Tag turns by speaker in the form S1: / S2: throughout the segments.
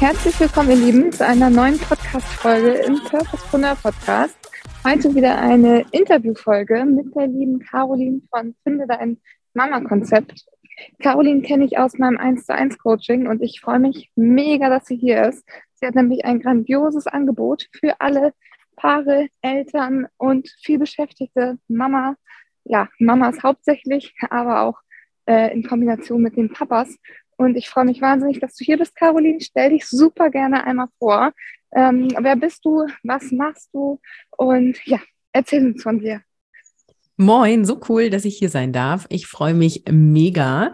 S1: Herzlich willkommen, ihr Lieben, zu einer neuen Podcast-Folge im Purposepreneur Podcast. Heute wieder eine Interviewfolge mit der lieben Caroline von Finde dein Mama-Konzept. Caroline kenne ich aus meinem 1 zu 1 Coaching und ich freue mich mega, dass sie hier ist. Sie hat nämlich ein grandioses Angebot für alle Paare, Eltern und vielbeschäftigte Mama, ja, Mamas hauptsächlich, aber auch äh, in Kombination mit den Papas. Und ich freue mich wahnsinnig, dass du hier bist, Caroline. Stell dich super gerne einmal vor. Ähm, wer bist du? Was machst du? Und ja, erzähl uns von dir.
S2: Moin, so cool, dass ich hier sein darf. Ich freue mich mega.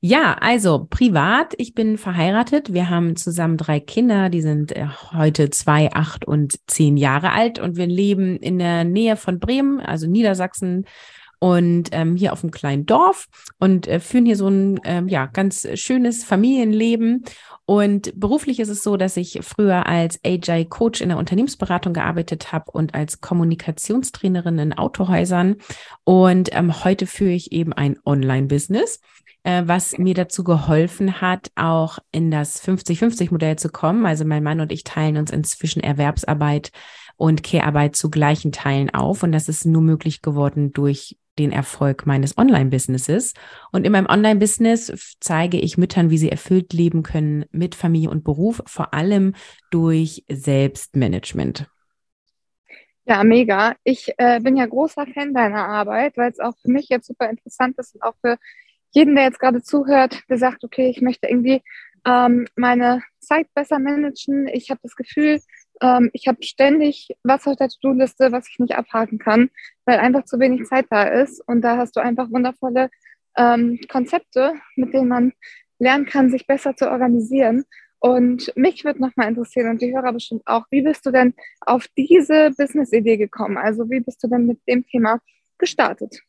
S2: Ja, also privat, ich bin verheiratet. Wir haben zusammen drei Kinder, die sind äh, heute zwei, acht und zehn Jahre alt und wir leben in der Nähe von Bremen, also Niedersachsen, und ähm, hier auf einem kleinen Dorf und äh, führen hier so ein ähm, ja ganz schönes Familienleben. Und beruflich ist es so, dass ich früher als AJ Coach in der Unternehmensberatung gearbeitet habe und als Kommunikationstrainerin in Autohäusern. Und ähm, heute führe ich eben ein Online-Business äh, was mir dazu geholfen hat, auch in das 50-50-Modell zu kommen. Also mein Mann und ich teilen uns inzwischen Erwerbsarbeit und Care-Arbeit zu gleichen Teilen auf. Und das ist nur möglich geworden durch den Erfolg meines Online-Businesses. Und in meinem Online-Business zeige ich Müttern, wie sie erfüllt leben können mit Familie und Beruf, vor allem durch Selbstmanagement.
S1: Ja, mega. Ich äh, bin ja großer Fan deiner Arbeit, weil es auch für mich jetzt super interessant ist und auch für jeden, der jetzt gerade zuhört, der sagt, okay, ich möchte irgendwie ähm, meine Zeit besser managen. Ich habe das Gefühl, ähm, ich habe ständig was auf der To-Do-Liste, was ich nicht abhaken kann, weil einfach zu wenig Zeit da ist. Und da hast du einfach wundervolle ähm, Konzepte, mit denen man lernen kann, sich besser zu organisieren. Und mich würde nochmal interessieren und die Hörer bestimmt auch, wie bist du denn auf diese Business-Idee gekommen? Also wie bist du denn mit dem Thema gestartet?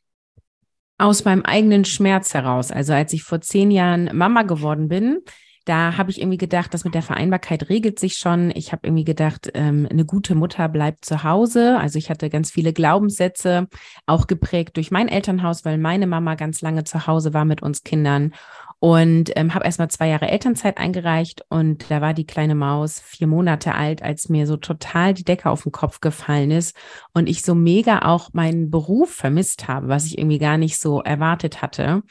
S2: Aus meinem eigenen Schmerz heraus. Also als ich vor zehn Jahren Mama geworden bin, da habe ich irgendwie gedacht, das mit der Vereinbarkeit regelt sich schon. Ich habe irgendwie gedacht, ähm, eine gute Mutter bleibt zu Hause. Also ich hatte ganz viele Glaubenssätze, auch geprägt durch mein Elternhaus, weil meine Mama ganz lange zu Hause war mit uns Kindern. Und ähm, habe erstmal zwei Jahre Elternzeit eingereicht und da war die kleine Maus vier Monate alt, als mir so total die Decke auf den Kopf gefallen ist und ich so mega auch meinen Beruf vermisst habe, was ich irgendwie gar nicht so erwartet hatte.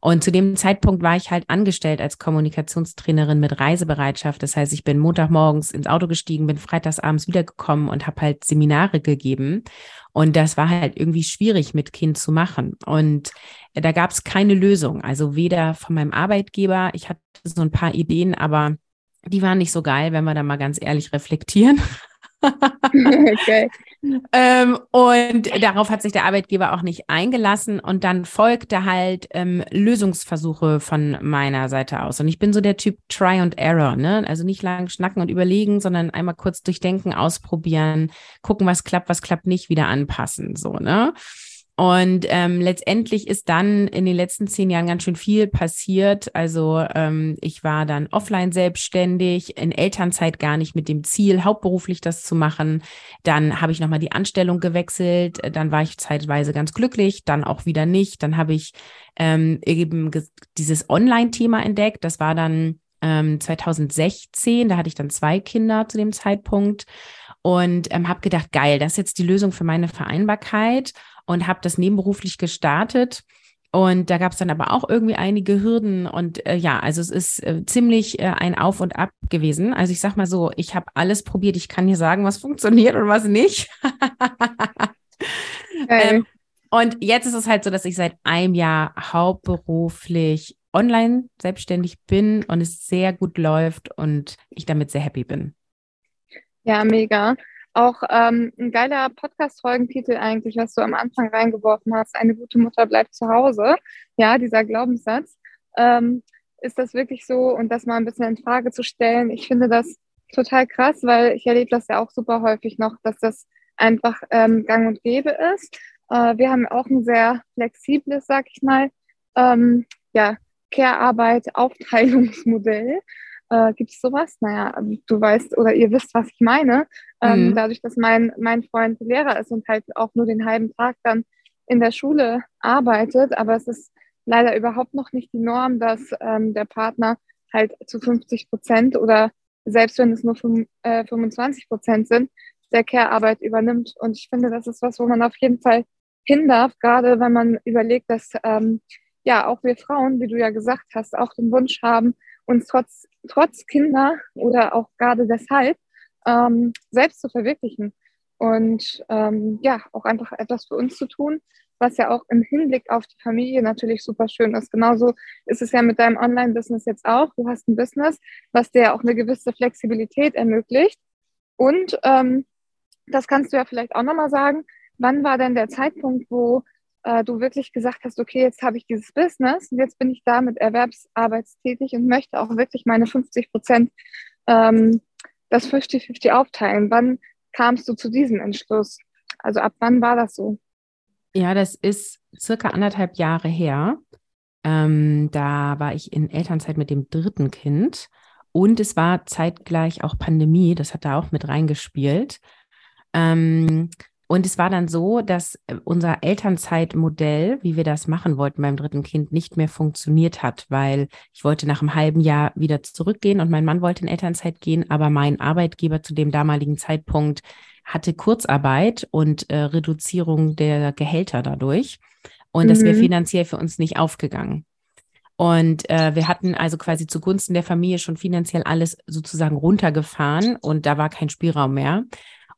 S2: Und zu dem Zeitpunkt war ich halt angestellt als Kommunikationstrainerin mit Reisebereitschaft. Das heißt, ich bin Montagmorgens ins Auto gestiegen, bin freitagsabends wiedergekommen und habe halt Seminare gegeben. Und das war halt irgendwie schwierig mit Kind zu machen. Und da gab es keine Lösung. Also weder von meinem Arbeitgeber, ich hatte so ein paar Ideen, aber die waren nicht so geil, wenn wir da mal ganz ehrlich reflektieren. okay. ähm, und darauf hat sich der Arbeitgeber auch nicht eingelassen. Und dann folgte halt ähm, Lösungsversuche von meiner Seite aus. Und ich bin so der Typ Try and Error, ne? Also nicht lang schnacken und überlegen, sondern einmal kurz durchdenken, ausprobieren, gucken, was klappt, was klappt nicht, wieder anpassen. So, ne? Und ähm, letztendlich ist dann in den letzten zehn Jahren ganz schön viel passiert. Also ähm, ich war dann offline selbstständig, in Elternzeit gar nicht mit dem Ziel, hauptberuflich das zu machen. Dann habe ich nochmal die Anstellung gewechselt. Dann war ich zeitweise ganz glücklich, dann auch wieder nicht. Dann habe ich ähm, eben dieses Online-Thema entdeckt. Das war dann ähm, 2016. Da hatte ich dann zwei Kinder zu dem Zeitpunkt und ähm, habe gedacht, geil, das ist jetzt die Lösung für meine Vereinbarkeit und habe das nebenberuflich gestartet Und da gab es dann aber auch irgendwie einige Hürden. Und äh, ja, also es ist äh, ziemlich äh, ein Auf und Ab gewesen. Also ich sag mal so, ich habe alles probiert. Ich kann dir sagen, was funktioniert und was nicht. ähm, und jetzt ist es halt so, dass ich seit einem Jahr hauptberuflich online selbstständig bin und es sehr gut läuft und ich damit sehr happy bin.
S1: Ja, mega. Auch ähm, ein geiler Podcast-Folgentitel eigentlich, was du am Anfang reingeworfen hast. Eine gute Mutter bleibt zu Hause. Ja, dieser Glaubenssatz. Ähm, ist das wirklich so? Und das mal ein bisschen in Frage zu stellen. Ich finde das total krass, weil ich erlebe das ja auch super häufig noch, dass das einfach ähm, gang und gäbe ist. Äh, wir haben auch ein sehr flexibles, sag ich mal, ähm, ja, Care-Arbeit, Aufteilungsmodell. Äh, Gibt es sowas? Naja, du weißt oder ihr wisst, was ich meine. Ähm, mhm. Dadurch, dass mein, mein Freund Lehrer ist und halt auch nur den halben Tag dann in der Schule arbeitet, aber es ist leider überhaupt noch nicht die Norm, dass ähm, der Partner halt zu 50 Prozent oder selbst wenn es nur 5, äh, 25 Prozent sind, der Care-Arbeit übernimmt. Und ich finde, das ist was, wo man auf jeden Fall hin darf, gerade wenn man überlegt, dass ähm, ja auch wir Frauen, wie du ja gesagt hast, auch den Wunsch haben, uns trotz, trotz Kinder oder auch gerade deshalb ähm, selbst zu verwirklichen und ähm, ja, auch einfach etwas für uns zu tun, was ja auch im Hinblick auf die Familie natürlich super schön ist. Genauso ist es ja mit deinem Online-Business jetzt auch. Du hast ein Business, was dir auch eine gewisse Flexibilität ermöglicht. Und ähm, das kannst du ja vielleicht auch nochmal sagen. Wann war denn der Zeitpunkt, wo äh, du wirklich gesagt hast, okay, jetzt habe ich dieses Business und jetzt bin ich damit erwerbsarbeitstätig und möchte auch wirklich meine 50 Prozent ähm, das 50-50 aufteilen. Wann kamst du zu diesem Entschluss? Also ab wann war das so?
S2: Ja, das ist circa anderthalb Jahre her. Ähm, da war ich in Elternzeit mit dem dritten Kind und es war zeitgleich auch Pandemie, das hat da auch mit reingespielt. Ähm, und es war dann so, dass äh, unser Elternzeitmodell, wie wir das machen wollten beim dritten Kind, nicht mehr funktioniert hat, weil ich wollte nach einem halben Jahr wieder zurückgehen und mein Mann wollte in Elternzeit gehen, aber mein Arbeitgeber zu dem damaligen Zeitpunkt hatte Kurzarbeit und äh, Reduzierung der Gehälter dadurch. Und mhm. das wäre finanziell für uns nicht aufgegangen. Und äh, wir hatten also quasi zugunsten der Familie schon finanziell alles sozusagen runtergefahren und da war kein Spielraum mehr.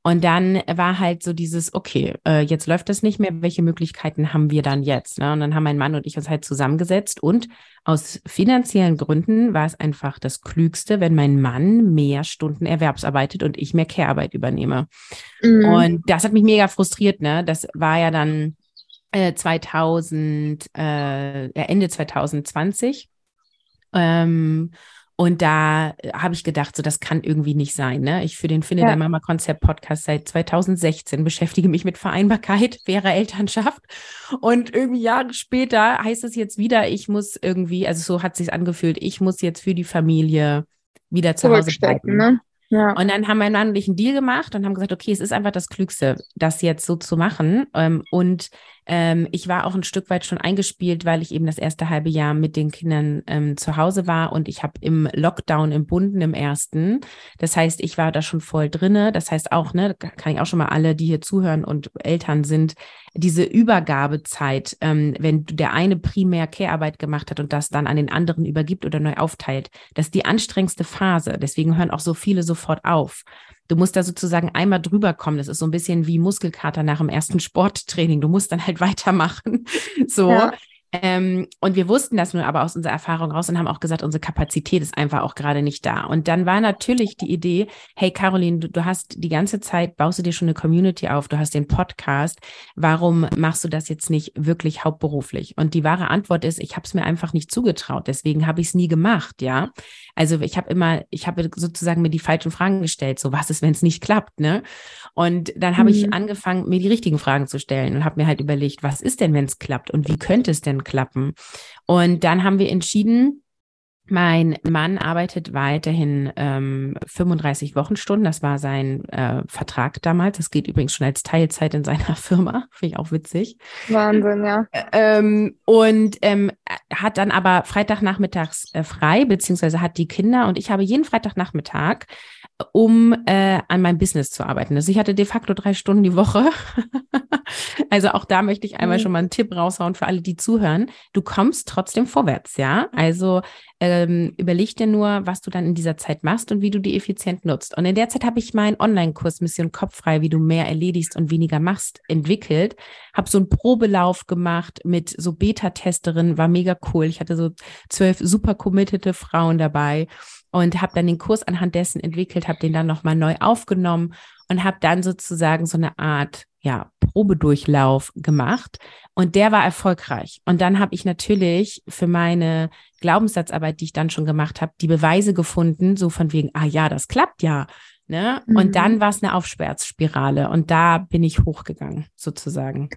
S2: Und dann war halt so dieses, okay, äh, jetzt läuft das nicht mehr, welche Möglichkeiten haben wir dann jetzt? Ne? Und dann haben mein Mann und ich uns halt zusammengesetzt und aus finanziellen Gründen war es einfach das Klügste, wenn mein Mann mehr Stunden Erwerbsarbeitet und ich mehr Care-Arbeit übernehme. Mhm. Und das hat mich mega frustriert, ne? Das war ja dann äh, 2000, äh, Ende 2020. Ähm, und da äh, habe ich gedacht, so das kann irgendwie nicht sein. Ne? Ich für den Finde ja. der Mama Konzept Podcast seit 2016 beschäftige mich mit Vereinbarkeit, fairer Elternschaft. Und irgendwie Jahre später heißt es jetzt wieder, ich muss irgendwie, also so hat sich angefühlt, ich muss jetzt für die Familie wieder zu Hause bleiben. Ne? Ja. Und dann haben mein Mann und einen Deal gemacht und haben gesagt, okay, es ist einfach das Klügste, das jetzt so zu machen. Ähm, und ähm, ich war auch ein Stück weit schon eingespielt, weil ich eben das erste halbe Jahr mit den Kindern ähm, zu Hause war und ich habe im Lockdown im Bunden im ersten. Das heißt, ich war da schon voll drinne. Das heißt auch, ne, kann ich auch schon mal alle, die hier zuhören und Eltern sind, diese Übergabezeit, wenn der eine primär Care-Arbeit gemacht hat und das dann an den anderen übergibt oder neu aufteilt, das ist die anstrengendste Phase. Deswegen hören auch so viele sofort auf. Du musst da sozusagen einmal drüber kommen. Das ist so ein bisschen wie Muskelkater nach dem ersten Sporttraining. Du musst dann halt weitermachen. So. Ja. Ähm, und wir wussten das nur aber aus unserer Erfahrung raus und haben auch gesagt, unsere Kapazität ist einfach auch gerade nicht da. Und dann war natürlich die Idee, hey Caroline, du, du, hast die ganze Zeit, baust du dir schon eine Community auf, du hast den Podcast, warum machst du das jetzt nicht wirklich hauptberuflich? Und die wahre Antwort ist, ich habe es mir einfach nicht zugetraut, deswegen habe ich es nie gemacht, ja. Also ich habe immer, ich habe sozusagen mir die falschen Fragen gestellt, so was ist, wenn es nicht klappt, ne? Und dann habe mhm. ich angefangen, mir die richtigen Fragen zu stellen und habe mir halt überlegt, was ist denn, wenn es klappt und wie könnte es denn klappen. Und dann haben wir entschieden, mein Mann arbeitet weiterhin ähm, 35 Wochenstunden. Das war sein äh, Vertrag damals. Das geht übrigens schon als Teilzeit in seiner Firma. Finde ich auch witzig.
S1: Wahnsinn, ja.
S2: Ähm, und ähm, hat dann aber Freitagnachmittags äh, frei, beziehungsweise hat die Kinder. Und ich habe jeden Freitagnachmittag um äh, an meinem Business zu arbeiten. Also ich hatte de facto drei Stunden die Woche Also auch da möchte ich einmal mhm. schon mal einen Tipp raushauen für alle, die zuhören. Du kommst trotzdem vorwärts, ja. Also ähm, überleg dir nur, was du dann in dieser Zeit machst und wie du die effizient nutzt. Und in der Zeit habe ich meinen Online-Kurs Mission Kopffrei, wie du mehr erledigst und weniger machst, entwickelt. Habe so einen Probelauf gemacht mit so Beta-Testerinnen, war mega cool. Ich hatte so zwölf super committede Frauen dabei und habe dann den Kurs anhand dessen entwickelt, habe den dann nochmal neu aufgenommen und habe dann sozusagen so eine Art ja, Probedurchlauf gemacht und der war erfolgreich. Und dann habe ich natürlich für meine Glaubenssatzarbeit, die ich dann schon gemacht habe, die Beweise gefunden, so von wegen, ah ja, das klappt ja. Ne? Mhm. Und dann war es eine Aufsperrspirale und da bin ich hochgegangen, sozusagen.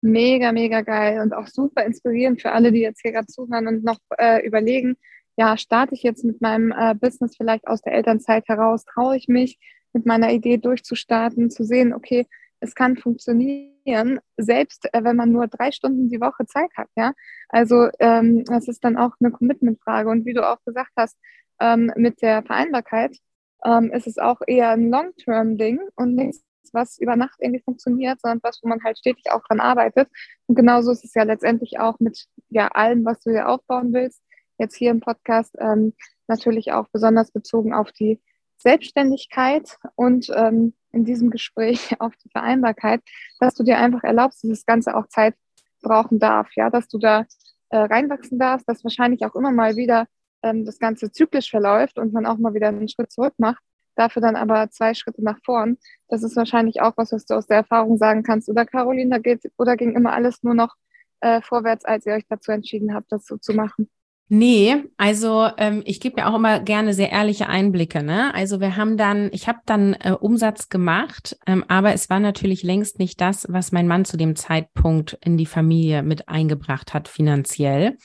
S1: Mega, mega geil und auch super inspirierend für alle, die jetzt hier gerade zuhören und noch äh, überlegen, ja, starte ich jetzt mit meinem äh, Business vielleicht aus der Elternzeit heraus, traue ich mich, mit meiner Idee durchzustarten, zu sehen, okay, es kann funktionieren, selbst äh, wenn man nur drei Stunden die Woche Zeit hat. Ja, also ähm, das ist dann auch eine Commitment-Frage. Und wie du auch gesagt hast, ähm, mit der Vereinbarkeit ähm, ist es auch eher ein Long-Term-Ding und nichts, was über Nacht irgendwie funktioniert, sondern was, wo man halt stetig auch dran arbeitet. Und genauso ist es ja letztendlich auch mit ja allem, was du hier aufbauen willst. Jetzt hier im Podcast ähm, natürlich auch besonders bezogen auf die Selbstständigkeit und ähm, in diesem Gespräch auf die Vereinbarkeit, dass du dir einfach erlaubst, dass das Ganze auch Zeit brauchen darf, ja, dass du da äh, reinwachsen darfst, dass wahrscheinlich auch immer mal wieder ähm, das Ganze zyklisch verläuft und man auch mal wieder einen Schritt zurück macht, dafür dann aber zwei Schritte nach vorn. Das ist wahrscheinlich auch was, was du aus der Erfahrung sagen kannst. Oder Caroline, da geht oder ging immer alles nur noch äh, vorwärts, als ihr euch dazu entschieden habt, das so zu machen?
S2: Nee, also ähm, ich gebe ja auch immer gerne sehr ehrliche Einblicke. Ne? Also wir haben dann, ich habe dann äh, Umsatz gemacht, ähm, aber es war natürlich längst nicht das, was mein Mann zu dem Zeitpunkt in die Familie mit eingebracht hat finanziell.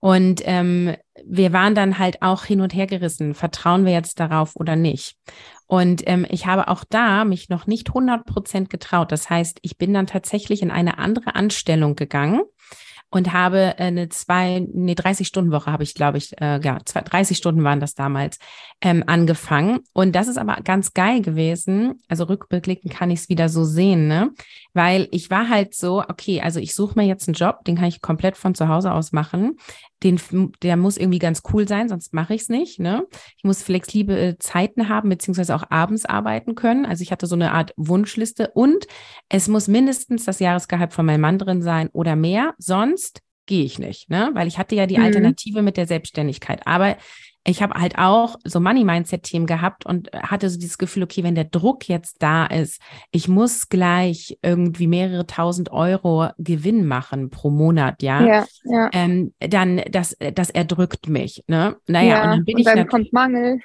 S2: Und ähm, wir waren dann halt auch hin und her gerissen. Vertrauen wir jetzt darauf oder nicht? Und ähm, ich habe auch da mich noch nicht 100 Prozent getraut. Das heißt, ich bin dann tatsächlich in eine andere Anstellung gegangen und habe äh, eine zwei, nee, 30 Stunden Woche habe ich, glaube ich, äh, ja, zwei, 30 Stunden waren das damals ähm, angefangen. Und das ist aber ganz geil gewesen. Also rückblickend kann ich es wieder so sehen, ne? Weil ich war halt so, okay, also ich suche mir jetzt einen Job, den kann ich komplett von zu Hause aus machen den, der muss irgendwie ganz cool sein, sonst mache ich es nicht. Ne? Ich muss flexible Zeiten haben, beziehungsweise auch abends arbeiten können. Also ich hatte so eine Art Wunschliste und es muss mindestens das Jahresgehalt von meinem Mann drin sein oder mehr, sonst gehe ich nicht, ne? Weil ich hatte ja die mhm. Alternative mit der Selbstständigkeit. Aber ich habe halt auch so Money-Mindset-Themen gehabt und hatte so dieses Gefühl, okay, wenn der Druck jetzt da ist, ich muss gleich irgendwie mehrere tausend Euro Gewinn machen pro Monat, ja, ja, ja. Ähm, dann das, das erdrückt mich. Ne? Naja, ja, und dann bin und ich.
S1: Dann kommt Mangel.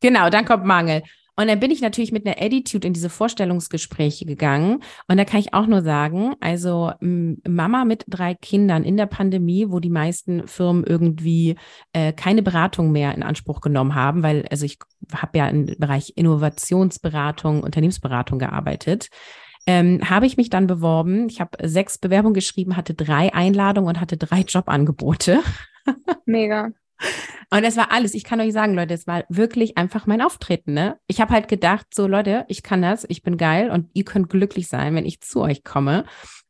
S2: Genau, dann kommt Mangel. Und dann bin ich natürlich mit einer Attitude in diese Vorstellungsgespräche gegangen. Und da kann ich auch nur sagen, also Mama mit drei Kindern in der Pandemie, wo die meisten Firmen irgendwie äh, keine Beratung mehr in Anspruch genommen haben, weil also ich habe ja im Bereich Innovationsberatung, Unternehmensberatung gearbeitet. Ähm, habe ich mich dann beworben. Ich habe sechs Bewerbungen geschrieben, hatte drei Einladungen und hatte drei Jobangebote.
S1: Mega.
S2: Und das war alles. Ich kann euch sagen, Leute, es war wirklich einfach mein Auftreten. Ne? Ich habe halt gedacht, so Leute, ich kann das, ich bin geil und ihr könnt glücklich sein, wenn ich zu euch komme.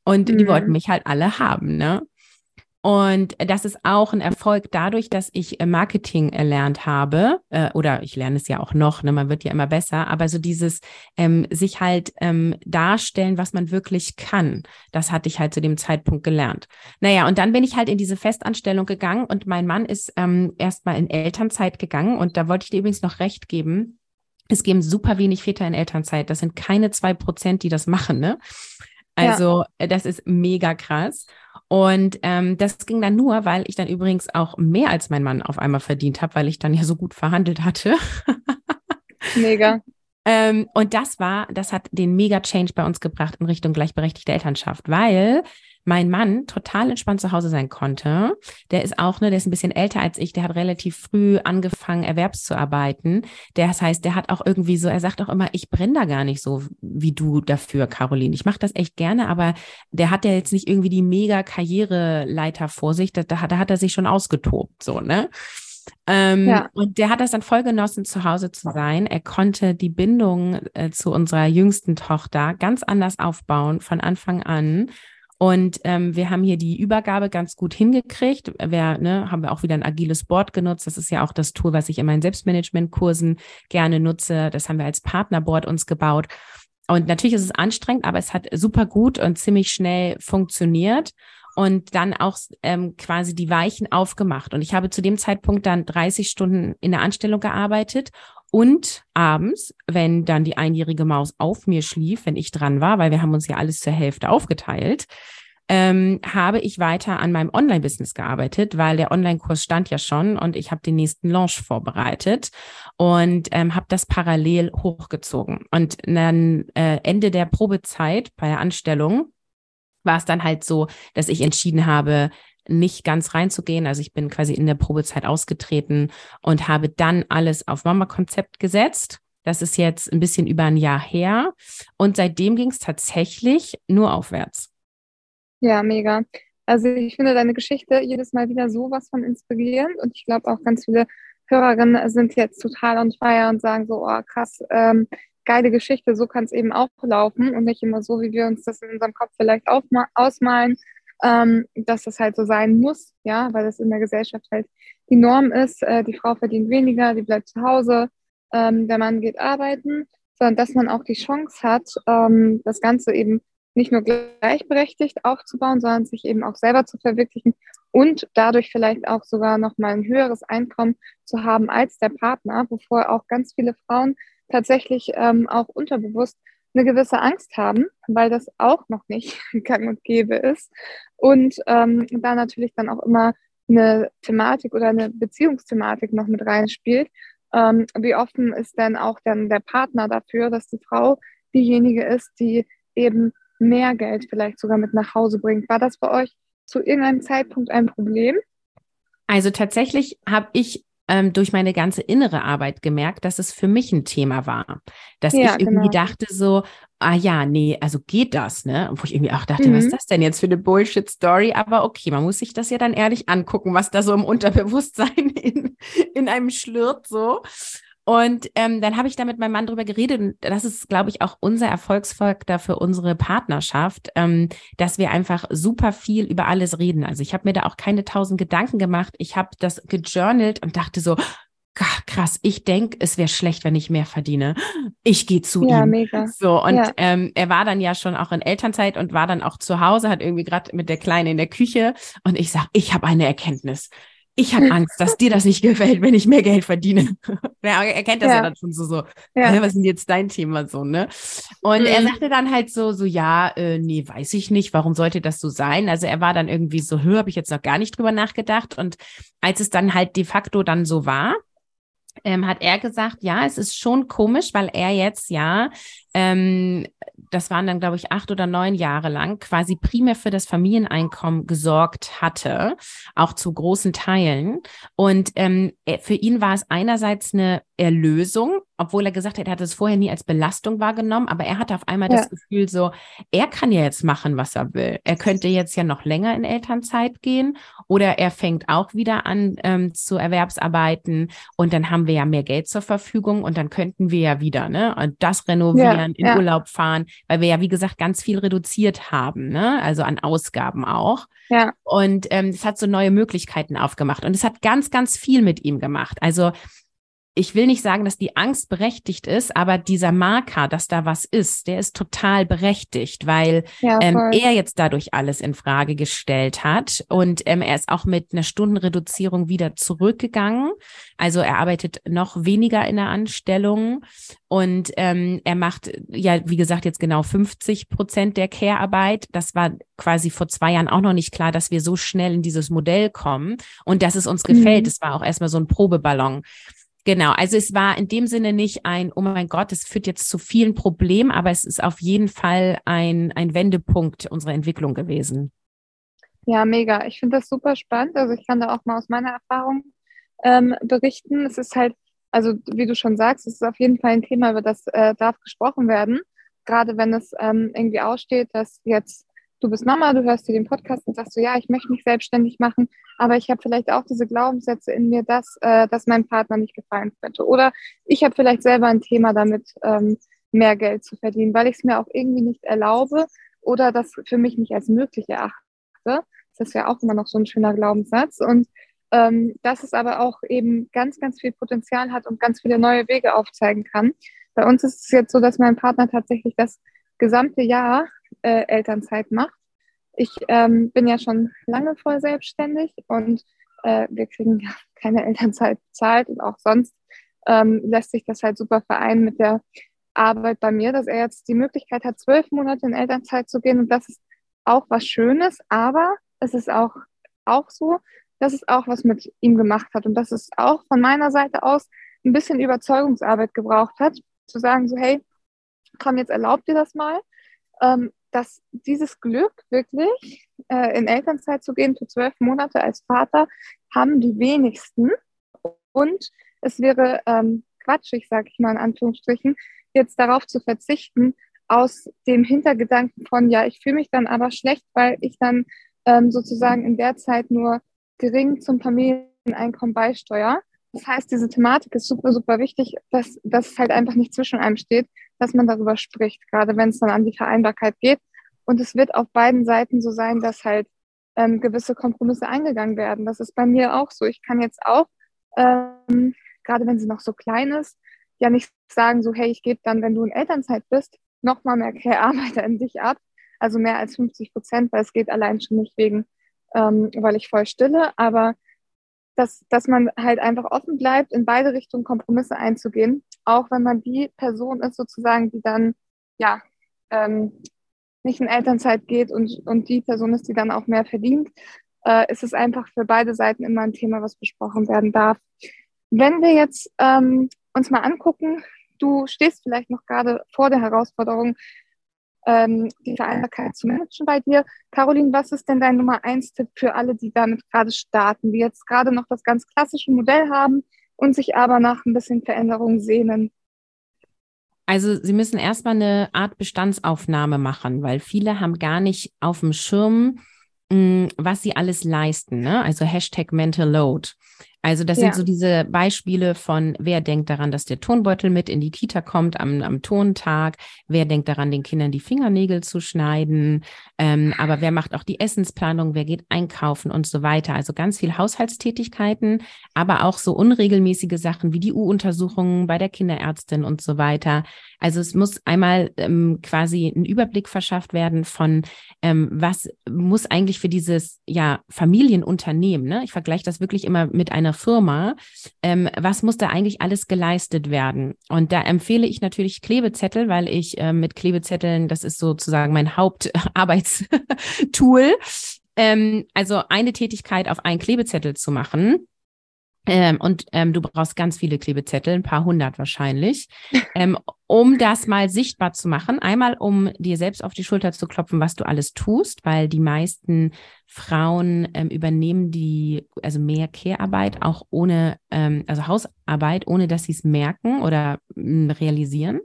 S2: Und mhm. die wollten mich halt alle haben. Ne? Und das ist auch ein Erfolg dadurch, dass ich äh, Marketing erlernt habe, äh, oder ich lerne es ja auch noch, ne, man wird ja immer besser, aber so dieses ähm, sich halt ähm, darstellen, was man wirklich kann, das hatte ich halt zu dem Zeitpunkt gelernt. Naja, und dann bin ich halt in diese Festanstellung gegangen und mein Mann ist ähm, erstmal in Elternzeit gegangen und da wollte ich dir übrigens noch recht geben. Es geben super wenig Väter in Elternzeit. Das sind keine zwei Prozent, die das machen, ne? Also, ja. Äh, das ist mega krass. Und ähm, das ging dann nur, weil ich dann übrigens auch mehr als mein Mann auf einmal verdient habe, weil ich dann ja so gut verhandelt hatte.
S1: Mega.
S2: Ähm, und das war, das hat den Mega-Change bei uns gebracht in Richtung gleichberechtigte Elternschaft, weil mein Mann total entspannt zu Hause sein konnte. Der ist auch, ne, der ist ein bisschen älter als ich, der hat relativ früh angefangen, erwerbszuarbeiten. Der, das heißt, der hat auch irgendwie so, er sagt auch immer, ich brenne da gar nicht so wie du dafür, Caroline. Ich mache das echt gerne, aber der hat ja jetzt nicht irgendwie die mega Karriereleiter vor sich, da, da, da hat er sich schon ausgetobt, so, ne? Ähm, ja. Und der hat das dann voll genossen, zu Hause zu sein. Er konnte die Bindung äh, zu unserer jüngsten Tochter ganz anders aufbauen von Anfang an. Und ähm, wir haben hier die Übergabe ganz gut hingekriegt. Wir ne, haben wir auch wieder ein agiles Board genutzt. Das ist ja auch das Tool, was ich in meinen Selbstmanagement-Kursen gerne nutze. Das haben wir als Partnerboard uns gebaut. Und natürlich ist es anstrengend, aber es hat super gut und ziemlich schnell funktioniert und dann auch ähm, quasi die Weichen aufgemacht. Und ich habe zu dem Zeitpunkt dann 30 Stunden in der Anstellung gearbeitet und abends, wenn dann die einjährige Maus auf mir schlief, wenn ich dran war, weil wir haben uns ja alles zur Hälfte aufgeteilt, ähm, habe ich weiter an meinem Online-Business gearbeitet, weil der Online-Kurs stand ja schon und ich habe den nächsten Launch vorbereitet und ähm, habe das parallel hochgezogen. Und dann äh, Ende der Probezeit bei der Anstellung war es dann halt so, dass ich entschieden habe, nicht ganz reinzugehen. Also ich bin quasi in der Probezeit ausgetreten und habe dann alles auf Mama-Konzept gesetzt. Das ist jetzt ein bisschen über ein Jahr her. Und seitdem ging es tatsächlich nur aufwärts.
S1: Ja, mega. Also ich finde deine Geschichte jedes Mal wieder sowas von inspirierend und ich glaube auch ganz viele Hörerinnen sind jetzt total on fire und sagen so, oh krass, ähm, geile Geschichte, so kann es eben auch laufen und nicht immer so, wie wir uns das in unserem Kopf vielleicht ausmalen, ähm, dass das halt so sein muss, ja, weil das in der Gesellschaft halt die Norm ist, äh, die Frau verdient weniger, die bleibt zu Hause, ähm, der Mann geht arbeiten, sondern dass man auch die Chance hat, ähm, das Ganze eben nicht nur gleichberechtigt aufzubauen, sondern sich eben auch selber zu verwirklichen und dadurch vielleicht auch sogar nochmal ein höheres Einkommen zu haben als der Partner, wovor auch ganz viele Frauen tatsächlich ähm, auch unterbewusst eine gewisse Angst haben, weil das auch noch nicht gang und gäbe ist. Und ähm, da natürlich dann auch immer eine Thematik oder eine Beziehungsthematik noch mit reinspielt. Ähm, wie offen ist denn auch dann der Partner dafür, dass die Frau diejenige ist, die eben mehr Geld vielleicht sogar mit nach Hause bringt. War das bei euch zu irgendeinem Zeitpunkt ein Problem?
S2: Also tatsächlich habe ich ähm, durch meine ganze innere Arbeit gemerkt, dass es für mich ein Thema war. Dass ja, ich irgendwie genau. dachte so, ah ja, nee, also geht das, ne? Und wo ich irgendwie auch dachte, mhm. was ist das denn jetzt für eine Bullshit-Story? Aber okay, man muss sich das ja dann ehrlich angucken, was da so im Unterbewusstsein in, in einem schlürt so. Und ähm, dann habe ich da mit meinem Mann drüber geredet und das ist, glaube ich, auch unser Erfolgsfaktor für unsere Partnerschaft, ähm, dass wir einfach super viel über alles reden. Also ich habe mir da auch keine tausend Gedanken gemacht. Ich habe das gejournalt und dachte so, krass, ich denke, es wäre schlecht, wenn ich mehr verdiene. Ich gehe zu ja, ihm. Mega. So, und ja. ähm, er war dann ja schon auch in Elternzeit und war dann auch zu Hause, hat irgendwie gerade mit der Kleinen in der Küche und ich sag, ich habe eine Erkenntnis ich habe Angst, dass dir das nicht gefällt, wenn ich mehr Geld verdiene. er kennt das ja. ja, dann schon so, so ja. was ist denn jetzt dein Thema so, ne? Und mhm. er sagte dann halt so, so, ja, äh, nee, weiß ich nicht, warum sollte das so sein? Also er war dann irgendwie so, hör, habe ich jetzt noch gar nicht drüber nachgedacht. Und als es dann halt de facto dann so war, ähm, hat er gesagt, ja, es ist schon komisch, weil er jetzt ja ähm, das waren dann, glaube ich, acht oder neun Jahre lang, quasi primär für das Familieneinkommen gesorgt hatte, auch zu großen Teilen. Und ähm, für ihn war es einerseits eine Erlösung, obwohl er gesagt hat, er hat es vorher nie als Belastung wahrgenommen, aber er hatte auf einmal ja. das Gefühl so, er kann ja jetzt machen, was er will. Er könnte jetzt ja noch länger in Elternzeit gehen oder er fängt auch wieder an ähm, zu Erwerbsarbeiten und dann haben wir ja mehr Geld zur Verfügung und dann könnten wir ja wieder, ne, und das renovieren, ja, in ja. Urlaub fahren, weil wir ja, wie gesagt, ganz viel reduziert haben, ne, also an Ausgaben auch. Ja. Und ähm, es hat so neue Möglichkeiten aufgemacht und es hat ganz, ganz viel mit ihm gemacht. Also ich will nicht sagen, dass die Angst berechtigt ist, aber dieser Marker, dass da was ist, der ist total berechtigt, weil ja, ähm, er jetzt dadurch alles in Frage gestellt hat und ähm, er ist auch mit einer Stundenreduzierung wieder zurückgegangen. Also er arbeitet noch weniger in der Anstellung und ähm, er macht ja, wie gesagt, jetzt genau 50 Prozent der Care-Arbeit. Das war quasi vor zwei Jahren auch noch nicht klar, dass wir so schnell in dieses Modell kommen und dass es uns gefällt. Mhm. Es war auch erstmal so ein Probeballon. Genau, also es war in dem Sinne nicht ein, oh mein Gott, es führt jetzt zu vielen Problemen, aber es ist auf jeden Fall ein, ein Wendepunkt unserer Entwicklung gewesen.
S1: Ja, mega. Ich finde das super spannend. Also ich kann da auch mal aus meiner Erfahrung ähm, berichten. Es ist halt, also wie du schon sagst, es ist auf jeden Fall ein Thema, über das äh, darf gesprochen werden. Gerade wenn es ähm, irgendwie aussteht, dass jetzt du bist Mama, du hörst dir den Podcast und sagst so, ja, ich möchte mich selbstständig machen, aber ich habe vielleicht auch diese Glaubenssätze in mir, dass, äh, dass mein Partner nicht gefallen könnte. Oder ich habe vielleicht selber ein Thema damit, ähm, mehr Geld zu verdienen, weil ich es mir auch irgendwie nicht erlaube oder das für mich nicht als möglich erachte. Das ist ja auch immer noch so ein schöner Glaubenssatz. Und ähm, dass es aber auch eben ganz, ganz viel Potenzial hat und ganz viele neue Wege aufzeigen kann. Bei uns ist es jetzt so, dass mein Partner tatsächlich das gesamte Jahr äh, Elternzeit macht. Ich ähm, bin ja schon lange voll selbstständig und äh, wir kriegen ja keine Elternzeit bezahlt und auch sonst ähm, lässt sich das halt super vereinen mit der Arbeit bei mir, dass er jetzt die Möglichkeit hat, zwölf Monate in Elternzeit zu gehen und das ist auch was Schönes, aber es ist auch, auch so, dass es auch was mit ihm gemacht hat und dass es auch von meiner Seite aus ein bisschen Überzeugungsarbeit gebraucht hat, zu sagen so, hey, komm, jetzt erlaubt dir das mal, ähm, dass dieses Glück wirklich äh, in Elternzeit zu gehen für zwölf Monate als Vater haben die wenigsten und es wäre ähm, quatschig, sage ich mal in Anführungsstrichen, jetzt darauf zu verzichten, aus dem Hintergedanken von, ja, ich fühle mich dann aber schlecht, weil ich dann ähm, sozusagen in der Zeit nur gering zum Familieneinkommen beisteuere. Das heißt, diese Thematik ist super, super wichtig, dass, dass es halt einfach nicht zwischen einem steht, dass man darüber spricht, gerade wenn es dann an die Vereinbarkeit geht. Und es wird auf beiden Seiten so sein, dass halt ähm, gewisse Kompromisse eingegangen werden. Das ist bei mir auch so. Ich kann jetzt auch, ähm, gerade wenn sie noch so klein ist, ja nicht sagen, so, hey, ich gebe dann, wenn du in Elternzeit bist, nochmal mehr Care-Arbeiter in dich ab. Also mehr als 50 Prozent, weil es geht allein schon nicht wegen, ähm, weil ich voll stille. Aber dass, dass man halt einfach offen bleibt, in beide Richtungen Kompromisse einzugehen, auch wenn man die Person ist, sozusagen, die dann, ja, ähm, nicht in Elternzeit geht und, und die Person ist, die dann auch mehr verdient, äh, ist es einfach für beide Seiten immer ein Thema, was besprochen werden darf. Wenn wir jetzt ähm, uns mal angucken, du stehst vielleicht noch gerade vor der Herausforderung, ähm, die Vereinbarkeit zu managen bei dir. Caroline, was ist denn dein Nummer eins Tipp für alle, die damit gerade starten, die jetzt gerade noch das ganz klassische Modell haben und sich aber nach ein bisschen Veränderung sehnen?
S2: Also Sie müssen erstmal eine Art Bestandsaufnahme machen, weil viele haben gar nicht auf dem Schirm, mm, was sie alles leisten. Ne? Also Hashtag Mental Load. Also das ja. sind so diese Beispiele von, wer denkt daran, dass der Tonbeutel mit in die Kita kommt am, am Tontag, wer denkt daran, den Kindern die Fingernägel zu schneiden, ähm, aber wer macht auch die Essensplanung, wer geht einkaufen und so weiter. Also ganz viel Haushaltstätigkeiten, aber auch so unregelmäßige Sachen wie die U-Untersuchungen bei der Kinderärztin und so weiter. Also es muss einmal ähm, quasi ein Überblick verschafft werden von, ähm, was muss eigentlich für dieses ja Familienunternehmen, ne? ich vergleiche das wirklich immer mit einer Firma, ähm, was muss da eigentlich alles geleistet werden? Und da empfehle ich natürlich Klebezettel, weil ich äh, mit Klebezetteln, das ist sozusagen mein Hauptarbeitstool. ähm, also eine Tätigkeit auf einen Klebezettel zu machen ähm, und ähm, du brauchst ganz viele Klebezettel, ein paar hundert wahrscheinlich, ähm, um das mal sichtbar zu machen. Einmal, um dir selbst auf die Schulter zu klopfen, was du alles tust, weil die meisten Frauen ähm, übernehmen die, also mehr Care-Arbeit auch ohne, ähm, also Hausarbeit, ohne dass sie es merken oder mh, realisieren.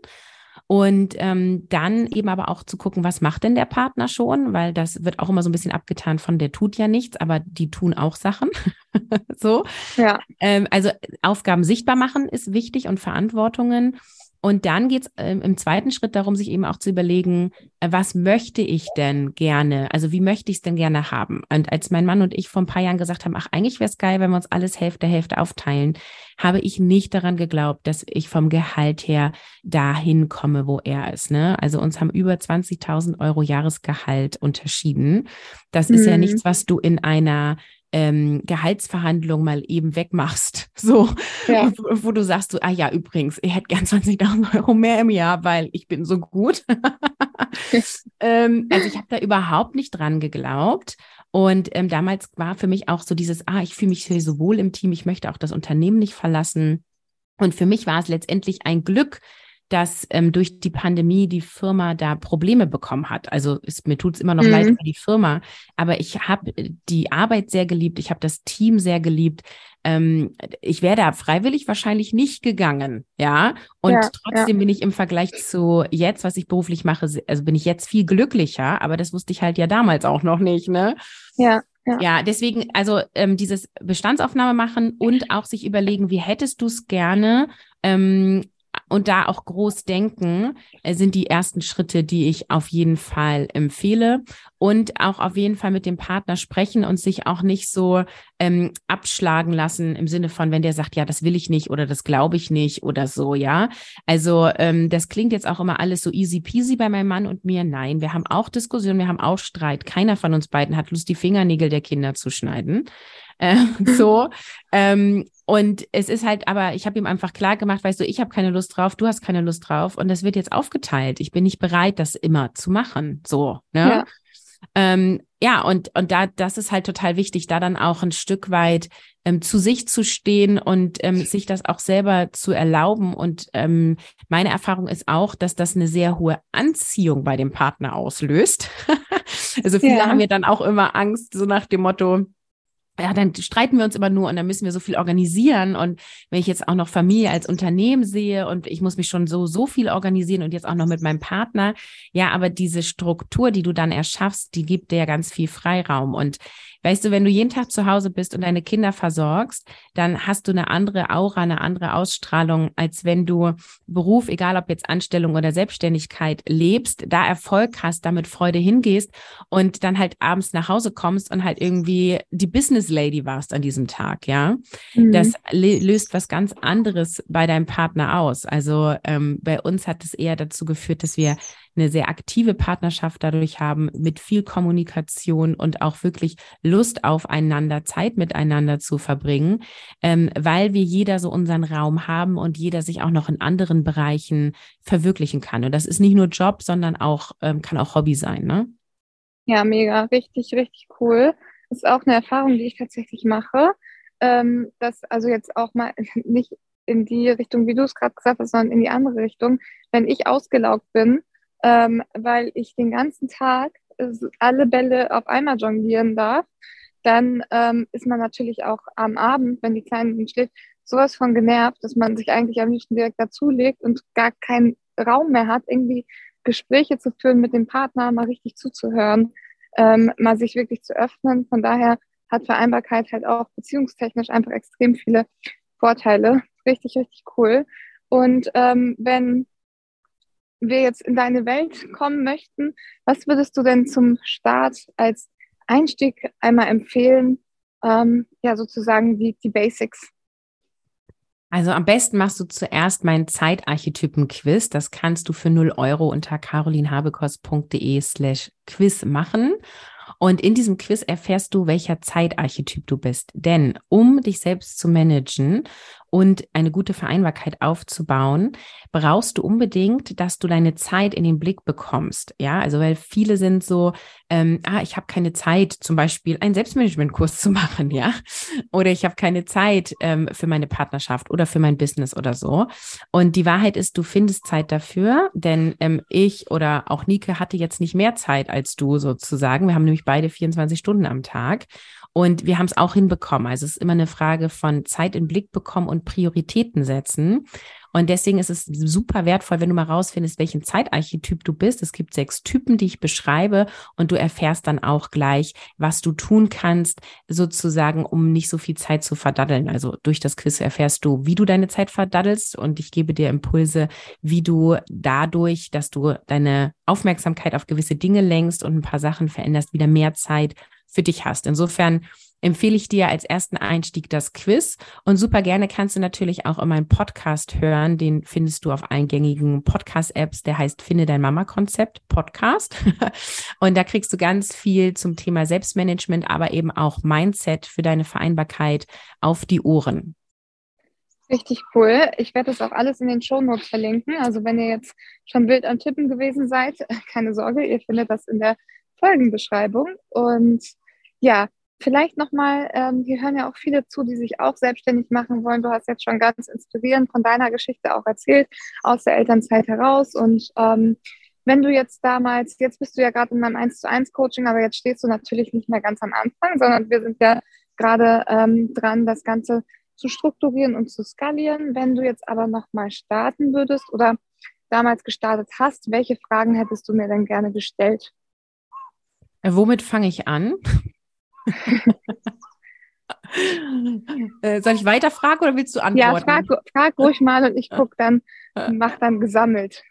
S2: Und ähm, dann eben aber auch zu gucken, was macht denn der Partner schon, weil das wird auch immer so ein bisschen abgetan von, der tut ja nichts, aber die tun auch Sachen. so. Ja. Ähm, also Aufgaben sichtbar machen ist wichtig und Verantwortungen. Und dann geht es ähm, im zweiten Schritt darum, sich eben auch zu überlegen, äh, was möchte ich denn gerne? Also wie möchte ich es denn gerne haben? Und als mein Mann und ich vor ein paar Jahren gesagt haben, ach, eigentlich wäre es geil, wenn wir uns alles Hälfte, Hälfte aufteilen, habe ich nicht daran geglaubt, dass ich vom Gehalt her dahin komme, wo er ist. Ne? Also uns haben über 20.000 Euro Jahresgehalt unterschieden. Das ist mhm. ja nichts, was du in einer ähm, Gehaltsverhandlung mal eben wegmachst. So, ja. wo, wo, du sagst, so, ah ja, übrigens, ich hätte gern 20.000 Euro mehr im Jahr, weil ich bin so gut. ähm, also ich habe da überhaupt nicht dran geglaubt. Und ähm, damals war für mich auch so dieses, ah, ich fühle mich hier so wohl im Team, ich möchte auch das Unternehmen nicht verlassen. Und für mich war es letztendlich ein Glück, dass ähm, durch die Pandemie die Firma da Probleme bekommen hat. Also ist, mir tut es immer noch mhm. leid für die Firma, aber ich habe die Arbeit sehr geliebt, ich habe das Team sehr geliebt, ähm, ich wäre da freiwillig wahrscheinlich nicht gegangen, ja. Und ja, trotzdem ja. bin ich im Vergleich zu jetzt, was ich beruflich mache, also bin ich jetzt viel glücklicher, aber das wusste ich halt ja damals auch noch nicht, ne?
S1: Ja.
S2: Ja. ja, deswegen, also ähm, dieses Bestandsaufnahme machen und auch sich überlegen, wie hättest du es gerne, ähm, und da auch groß denken, äh, sind die ersten Schritte, die ich auf jeden Fall empfehle. Und auch auf jeden Fall mit dem Partner sprechen und sich auch nicht so ähm, abschlagen lassen im Sinne von, wenn der sagt, ja, das will ich nicht oder das glaube ich nicht oder so, ja. Also ähm, das klingt jetzt auch immer alles so easy peasy bei meinem Mann und mir. Nein, wir haben auch Diskussionen, wir haben auch Streit. Keiner von uns beiden hat Lust, die Fingernägel der Kinder zu schneiden. Äh, so. Ähm, und es ist halt, aber ich habe ihm einfach klar gemacht, weißt du, ich habe keine Lust drauf, du hast keine Lust drauf und das wird jetzt aufgeteilt. Ich bin nicht bereit, das immer zu machen. So, ne? Ja. Ähm, ja, und, und da, das ist halt total wichtig, da dann auch ein Stück weit ähm, zu sich zu stehen und ähm, sich das auch selber zu erlauben. Und ähm, meine Erfahrung ist auch, dass das eine sehr hohe Anziehung bei dem Partner auslöst. also viele ja. haben ja dann auch immer Angst, so nach dem Motto, ja, dann streiten wir uns immer nur und dann müssen wir so viel organisieren. Und wenn ich jetzt auch noch Familie als Unternehmen sehe und ich muss mich schon so, so viel organisieren und jetzt auch noch mit meinem Partner. Ja, aber diese Struktur, die du dann erschaffst, die gibt dir ja ganz viel Freiraum. Und Weißt du, wenn du jeden Tag zu Hause bist und deine Kinder versorgst, dann hast du eine andere Aura, eine andere Ausstrahlung, als wenn du Beruf, egal ob jetzt Anstellung oder Selbstständigkeit, lebst, da Erfolg hast, damit Freude hingehst und dann halt abends nach Hause kommst und halt irgendwie die Business Lady warst an diesem Tag, ja. Mhm. Das löst was ganz anderes bei deinem Partner aus. Also ähm, bei uns hat es eher dazu geführt, dass wir eine sehr aktive Partnerschaft dadurch haben, mit viel Kommunikation und auch wirklich Lust aufeinander, Zeit miteinander zu verbringen, ähm, weil wir jeder so unseren Raum haben und jeder sich auch noch in anderen Bereichen verwirklichen kann. Und das ist nicht nur Job, sondern auch, ähm, kann auch Hobby sein, ne?
S1: Ja, mega, richtig, richtig cool. Das ist auch eine Erfahrung, die ich tatsächlich mache. Ähm, dass also jetzt auch mal nicht in die Richtung, wie du es gerade gesagt hast, sondern in die andere Richtung. Wenn ich ausgelaugt bin, ähm, weil ich den ganzen Tag alle Bälle auf einmal jonglieren darf, dann ähm, ist man natürlich auch am Abend, wenn die Kleine schläft, sowas von genervt, dass man sich eigentlich am liebsten direkt dazulegt und gar keinen Raum mehr hat, irgendwie Gespräche zu führen mit dem Partner, mal richtig zuzuhören, ähm, mal sich wirklich zu öffnen. Von daher hat Vereinbarkeit halt auch beziehungstechnisch einfach extrem viele Vorteile. Richtig, richtig cool. Und ähm, wenn wir jetzt in deine Welt kommen möchten, was würdest du denn zum Start als Einstieg einmal empfehlen? Ähm, ja, sozusagen die, die Basics.
S2: Also am besten machst du zuerst meinen Zeitarchetypen-Quiz. Das kannst du für 0 Euro unter carolinhabekos.de slash Quiz machen. Und in diesem Quiz erfährst du, welcher Zeitarchetyp du bist. Denn um dich selbst zu managen und eine gute Vereinbarkeit aufzubauen, brauchst du unbedingt, dass du deine Zeit in den Blick bekommst. Ja, also weil viele sind so, ähm, ah, ich habe keine Zeit, zum Beispiel einen Selbstmanagementkurs zu machen, ja, oder ich habe keine Zeit ähm, für meine Partnerschaft oder für mein Business oder so. Und die Wahrheit ist, du findest Zeit dafür, denn ähm, ich oder auch Nike hatte jetzt nicht mehr Zeit als du sozusagen. Wir haben nämlich beide 24 Stunden am Tag. Und wir haben es auch hinbekommen. Also es ist immer eine Frage von Zeit in Blick bekommen und Prioritäten setzen. Und deswegen ist es super wertvoll, wenn du mal rausfindest, welchen Zeitarchetyp du bist. Es gibt sechs Typen, die ich beschreibe und du erfährst dann auch gleich, was du tun kannst, sozusagen, um nicht so viel Zeit zu verdaddeln. Also durch das Quiz erfährst du, wie du deine Zeit verdaddelst und ich gebe dir Impulse, wie du dadurch, dass du deine Aufmerksamkeit auf gewisse Dinge lenkst und ein paar Sachen veränderst, wieder mehr Zeit für dich hast. Insofern empfehle ich dir als ersten Einstieg das Quiz und super gerne kannst du natürlich auch in meinen Podcast hören. Den findest du auf eingängigen Podcast-Apps. Der heißt Finde dein Mama-Konzept Podcast. und da kriegst du ganz viel zum Thema Selbstmanagement, aber eben auch Mindset für deine Vereinbarkeit auf die Ohren.
S1: Richtig cool. Ich werde das auch alles in den Show Notes verlinken. Also wenn ihr jetzt schon wild am Tippen gewesen seid, keine Sorge, ihr findet das in der Folgenbeschreibung. Und ja, vielleicht nochmal, ähm, hier hören ja auch viele zu, die sich auch selbstständig machen wollen. Du hast jetzt schon ganz inspirierend von deiner Geschichte auch erzählt, aus der Elternzeit heraus. Und ähm, wenn du jetzt damals, jetzt bist du ja gerade in meinem 1 zu 1 Coaching, aber jetzt stehst du natürlich nicht mehr ganz am Anfang, sondern wir sind ja gerade ähm, dran, das Ganze zu strukturieren und zu skalieren. Wenn du jetzt aber nochmal starten würdest oder damals gestartet hast, welche Fragen hättest du mir denn gerne gestellt?
S2: Äh, womit fange ich an? äh, soll ich weiterfragen oder willst du antworten?
S1: Ja, frag, frag ruhig mal und ich gucke dann, mach dann gesammelt.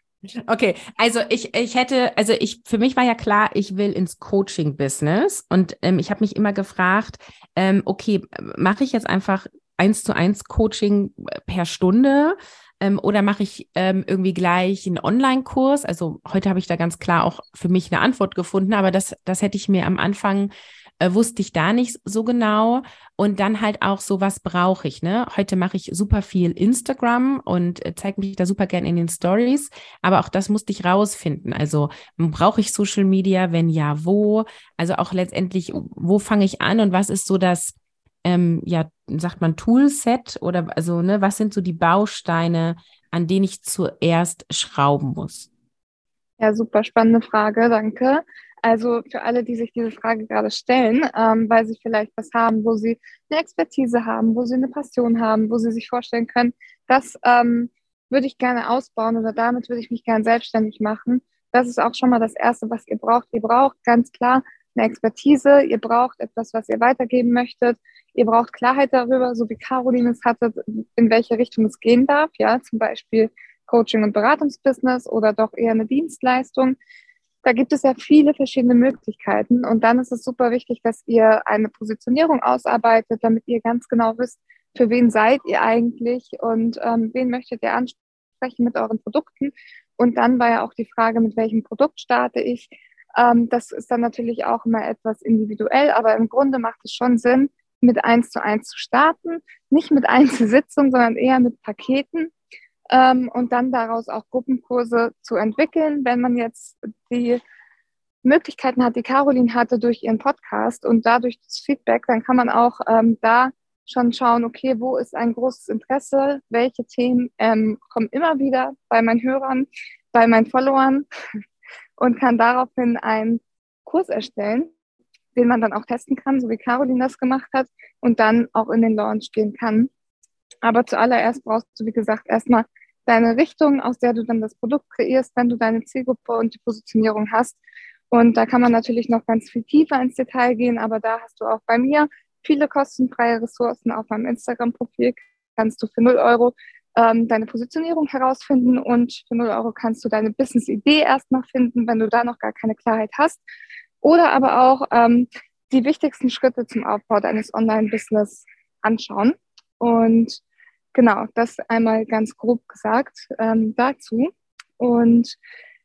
S2: Okay, also ich, ich hätte, also ich, für mich war ja klar, ich will ins Coaching-Business und ähm, ich habe mich immer gefragt, ähm, okay, mache ich jetzt einfach eins zu eins Coaching per Stunde ähm, oder mache ich ähm, irgendwie gleich einen Online-Kurs? Also heute habe ich da ganz klar auch für mich eine Antwort gefunden, aber das, das hätte ich mir am Anfang äh, wusste ich da nicht so genau. Und dann halt auch so, was brauche ich, ne? Heute mache ich super viel Instagram und äh, zeige mich da super gern in den Stories. Aber auch das musste ich rausfinden. Also brauche ich Social Media? Wenn ja, wo? Also auch letztendlich, wo fange ich an und was ist so das, ähm, ja, sagt man Toolset oder also, ne, was sind so die Bausteine, an denen ich zuerst schrauben muss?
S1: Ja, super spannende Frage, danke. Also für alle, die sich diese Frage gerade stellen, ähm, weil sie vielleicht was haben, wo sie eine Expertise haben, wo sie eine Passion haben, wo sie sich vorstellen können, das ähm, würde ich gerne ausbauen oder damit würde ich mich gerne selbstständig machen. Das ist auch schon mal das Erste, was ihr braucht. Ihr braucht ganz klar eine Expertise, ihr braucht etwas, was ihr weitergeben möchtet, ihr braucht Klarheit darüber, so wie Caroline es hatte, in welche Richtung es gehen darf, ja, zum Beispiel Coaching- und Beratungsbusiness oder doch eher eine Dienstleistung. Da gibt es ja viele verschiedene Möglichkeiten und dann ist es super wichtig, dass ihr eine Positionierung ausarbeitet, damit ihr ganz genau wisst, für wen seid ihr eigentlich und ähm, wen möchtet ihr ansprechen mit euren Produkten. Und dann war ja auch die Frage, mit welchem Produkt starte ich. Ähm, das ist dann natürlich auch immer etwas individuell, aber im Grunde macht es schon Sinn, mit eins zu eins zu starten, nicht mit Einzelsitzungen, sondern eher mit Paketen. Ähm, und dann daraus auch Gruppenkurse zu entwickeln. Wenn man jetzt die Möglichkeiten hat, die Caroline hatte durch ihren Podcast und dadurch das Feedback, dann kann man auch ähm, da schon schauen, okay, wo ist ein großes Interesse, welche Themen ähm, kommen immer wieder bei meinen Hörern, bei meinen Followern? Und kann daraufhin einen Kurs erstellen, den man dann auch testen kann, so wie Caroline das gemacht hat und dann auch in den Launch gehen kann. Aber zuallererst brauchst du, wie gesagt, erstmal deine Richtung, aus der du dann das Produkt kreierst, wenn du deine Zielgruppe und die Positionierung hast. Und da kann man natürlich noch ganz viel tiefer ins Detail gehen, aber da hast du auch bei mir viele kostenfreie Ressourcen auf meinem Instagram-Profil. Kannst du für 0 Euro ähm, deine Positionierung herausfinden und für 0 Euro kannst du deine Business-Idee erstmal finden, wenn du da noch gar keine Klarheit hast. Oder aber auch ähm, die wichtigsten Schritte zum Aufbau deines Online-Business anschauen. Und genau, das einmal ganz grob gesagt ähm, dazu. Und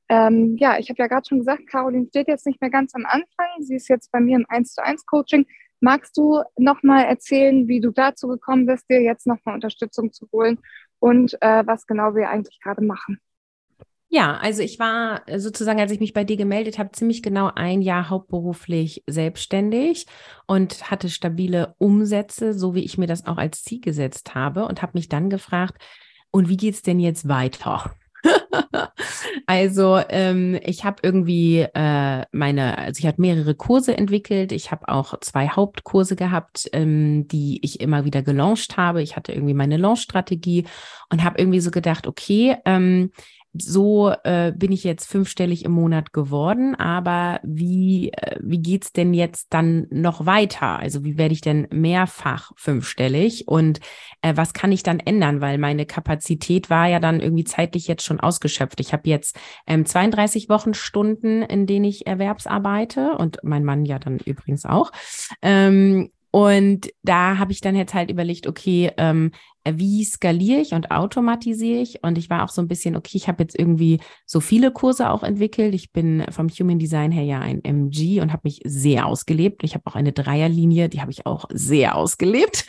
S1: ähm, ja, ich habe ja gerade schon gesagt, Caroline steht jetzt nicht mehr ganz am Anfang. Sie ist jetzt bei mir im 1 zu 1 Coaching. Magst du nochmal erzählen, wie du dazu gekommen bist, dir jetzt nochmal Unterstützung zu holen und äh, was genau wir eigentlich gerade machen?
S2: Ja, also ich war sozusagen, als ich mich bei dir gemeldet habe, ziemlich genau ein Jahr hauptberuflich selbstständig und hatte stabile Umsätze, so wie ich mir das auch als Ziel gesetzt habe und habe mich dann gefragt, und wie geht's denn jetzt weiter? also ähm, ich habe irgendwie äh, meine, also ich habe mehrere Kurse entwickelt. Ich habe auch zwei Hauptkurse gehabt, ähm, die ich immer wieder gelauncht habe. Ich hatte irgendwie meine Launch-Strategie und habe irgendwie so gedacht, okay, ähm, so äh, bin ich jetzt fünfstellig im Monat geworden, aber wie, äh, wie geht's denn jetzt dann noch weiter? Also wie werde ich denn mehrfach fünfstellig und äh, was kann ich dann ändern? Weil meine Kapazität war ja dann irgendwie zeitlich jetzt schon ausgeschöpft. Ich habe jetzt ähm, 32 Wochenstunden, in denen ich erwerbsarbeite und mein Mann ja dann übrigens auch. Ähm, und da habe ich dann jetzt halt überlegt, okay, ähm, wie skaliere ich und automatisiere ich? Und ich war auch so ein bisschen, okay, ich habe jetzt irgendwie so viele Kurse auch entwickelt. Ich bin vom Human Design her ja ein MG und habe mich sehr ausgelebt. Ich habe auch eine Dreierlinie, die habe ich auch sehr ausgelebt.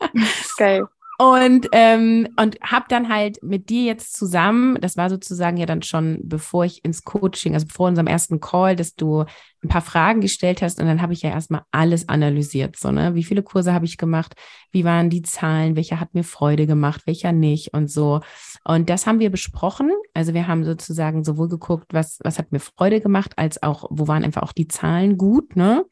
S2: Geil. Und, ähm, und habe dann halt mit dir jetzt zusammen, das war sozusagen ja dann schon, bevor ich ins Coaching, also vor unserem ersten Call, dass du ein paar Fragen gestellt hast und dann habe ich ja erstmal alles analysiert. So, ne? Wie viele Kurse habe ich gemacht? Wie waren die Zahlen? Welcher hat mir Freude gemacht? Welcher nicht? Und so. Und das haben wir besprochen. Also wir haben sozusagen sowohl geguckt, was, was hat mir Freude gemacht, als auch, wo waren einfach auch die Zahlen gut, ne?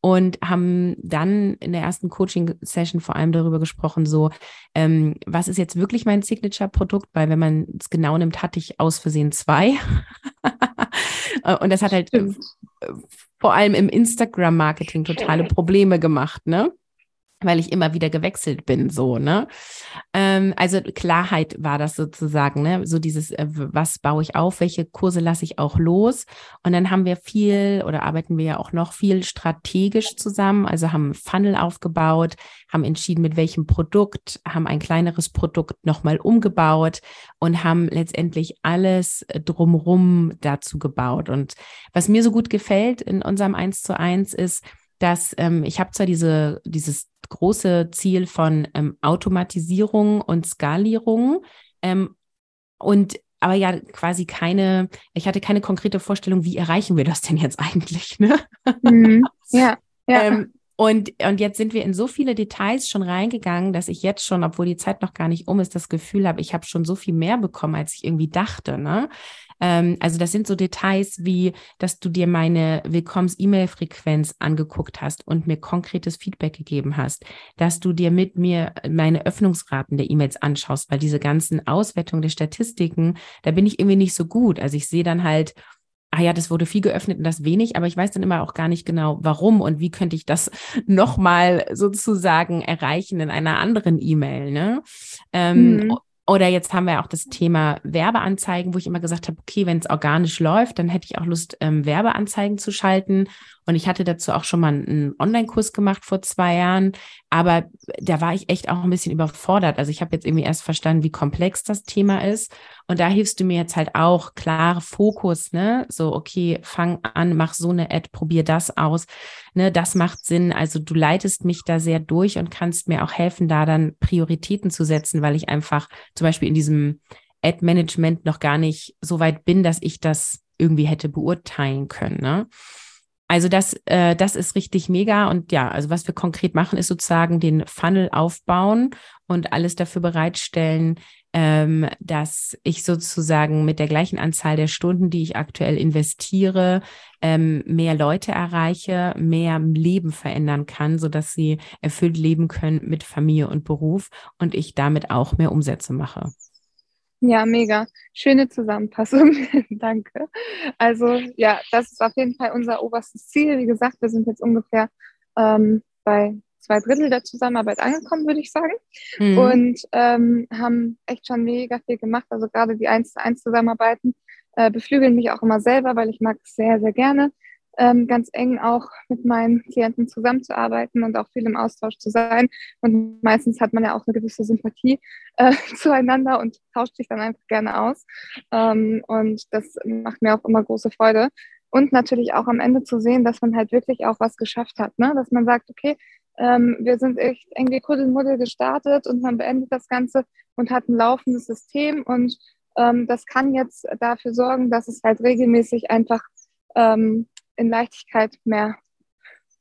S2: Und haben dann in der ersten Coaching-Session vor allem darüber gesprochen, so, ähm, was ist jetzt wirklich mein Signature-Produkt? Weil wenn man es genau nimmt, hatte ich aus Versehen zwei. Und das hat halt Stimmt. Vor allem im Instagram-Marketing totale Probleme gemacht, ne? Weil ich immer wieder gewechselt bin, so, ne? Ähm, also Klarheit war das sozusagen, ne? So dieses, äh, was baue ich auf, welche Kurse lasse ich auch los? Und dann haben wir viel oder arbeiten wir ja auch noch viel strategisch zusammen, also haben Funnel aufgebaut, haben entschieden, mit welchem Produkt, haben ein kleineres Produkt nochmal umgebaut und haben letztendlich alles drumrum dazu gebaut. Und was mir so gut gefällt in unserem Eins zu eins ist, dass ähm, ich habe zwar diese, dieses große Ziel von ähm, Automatisierung und Skalierung ähm, und aber ja quasi keine, ich hatte keine konkrete Vorstellung, wie erreichen wir das denn jetzt eigentlich, ne?
S1: Mhm. Ja, ja.
S2: Ähm, und, und jetzt sind wir in so viele Details schon reingegangen, dass ich jetzt schon, obwohl die Zeit noch gar nicht um ist, das Gefühl habe, ich habe schon so viel mehr bekommen, als ich irgendwie dachte. Ne? Ähm, also das sind so Details wie, dass du dir meine Willkommens-E-Mail-Frequenz angeguckt hast und mir konkretes Feedback gegeben hast, dass du dir mit mir meine Öffnungsraten der E-Mails anschaust, weil diese ganzen Auswertungen der Statistiken, da bin ich irgendwie nicht so gut. Also ich sehe dann halt, ah ja, das wurde viel geöffnet und das wenig, aber ich weiß dann immer auch gar nicht genau, warum und wie könnte ich das nochmal sozusagen erreichen in einer anderen E-Mail. Ne? Ähm, mhm. Oder jetzt haben wir auch das Thema Werbeanzeigen, wo ich immer gesagt habe, okay, wenn es organisch läuft, dann hätte ich auch Lust, ähm, Werbeanzeigen zu schalten. Und ich hatte dazu auch schon mal einen Online-Kurs gemacht vor zwei Jahren, aber da war ich echt auch ein bisschen überfordert. Also ich habe jetzt irgendwie erst verstanden, wie komplex das Thema ist. Und da hilfst du mir jetzt halt auch klare Fokus, ne? So, okay, fang an, mach so eine Ad, probier das aus, ne? Das macht Sinn. Also du leitest mich da sehr durch und kannst mir auch helfen, da dann Prioritäten zu setzen, weil ich einfach zum Beispiel in diesem Ad-Management noch gar nicht so weit bin, dass ich das irgendwie hätte beurteilen können, ne? Also das, äh, das ist richtig mega. Und ja, also was wir konkret machen, ist sozusagen den Funnel aufbauen und alles dafür bereitstellen, ähm, dass ich sozusagen mit der gleichen Anzahl der Stunden, die ich aktuell investiere, ähm, mehr Leute erreiche, mehr Leben verändern kann, so dass sie erfüllt leben können mit Familie und Beruf und ich damit auch mehr Umsätze mache.
S1: Ja, mega. Schöne Zusammenfassung. Danke. Also ja, das ist auf jeden Fall unser oberstes Ziel. Wie gesagt, wir sind jetzt ungefähr ähm, bei zwei Drittel der Zusammenarbeit angekommen, würde ich sagen. Mhm. Und ähm, haben echt schon mega viel gemacht. Also gerade die 1 zu 1 Zusammenarbeiten äh, beflügeln mich auch immer selber, weil ich mag es sehr, sehr gerne ähm, ganz eng auch mit meinen Klienten zusammenzuarbeiten und auch viel im Austausch zu sein. Und meistens hat man ja auch eine gewisse Sympathie äh, zueinander und tauscht sich dann einfach gerne aus. Ähm, und das macht mir auch immer große Freude. Und natürlich auch am Ende zu sehen, dass man halt wirklich auch was geschafft hat. Ne? Dass man sagt, okay, ähm, wir sind echt irgendwie Kuddelmuddel gestartet und man beendet das Ganze und hat ein laufendes System und ähm, das kann jetzt dafür sorgen, dass es halt regelmäßig einfach ähm, in Leichtigkeit mehr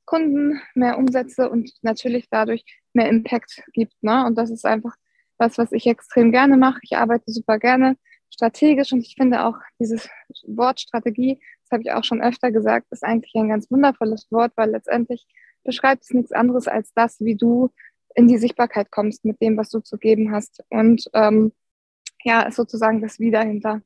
S1: Kunden, mehr Umsätze und natürlich dadurch mehr Impact gibt. Ne? Und das ist einfach was, was ich extrem gerne mache. Ich arbeite super gerne strategisch und ich finde auch dieses Wort Strategie, das habe ich auch schon öfter gesagt, ist eigentlich ein ganz wundervolles Wort, weil letztendlich beschreibt es nichts anderes als das, wie du in die Sichtbarkeit kommst mit dem, was du zu geben hast. Und ähm, ja, ist sozusagen das Wie dahinter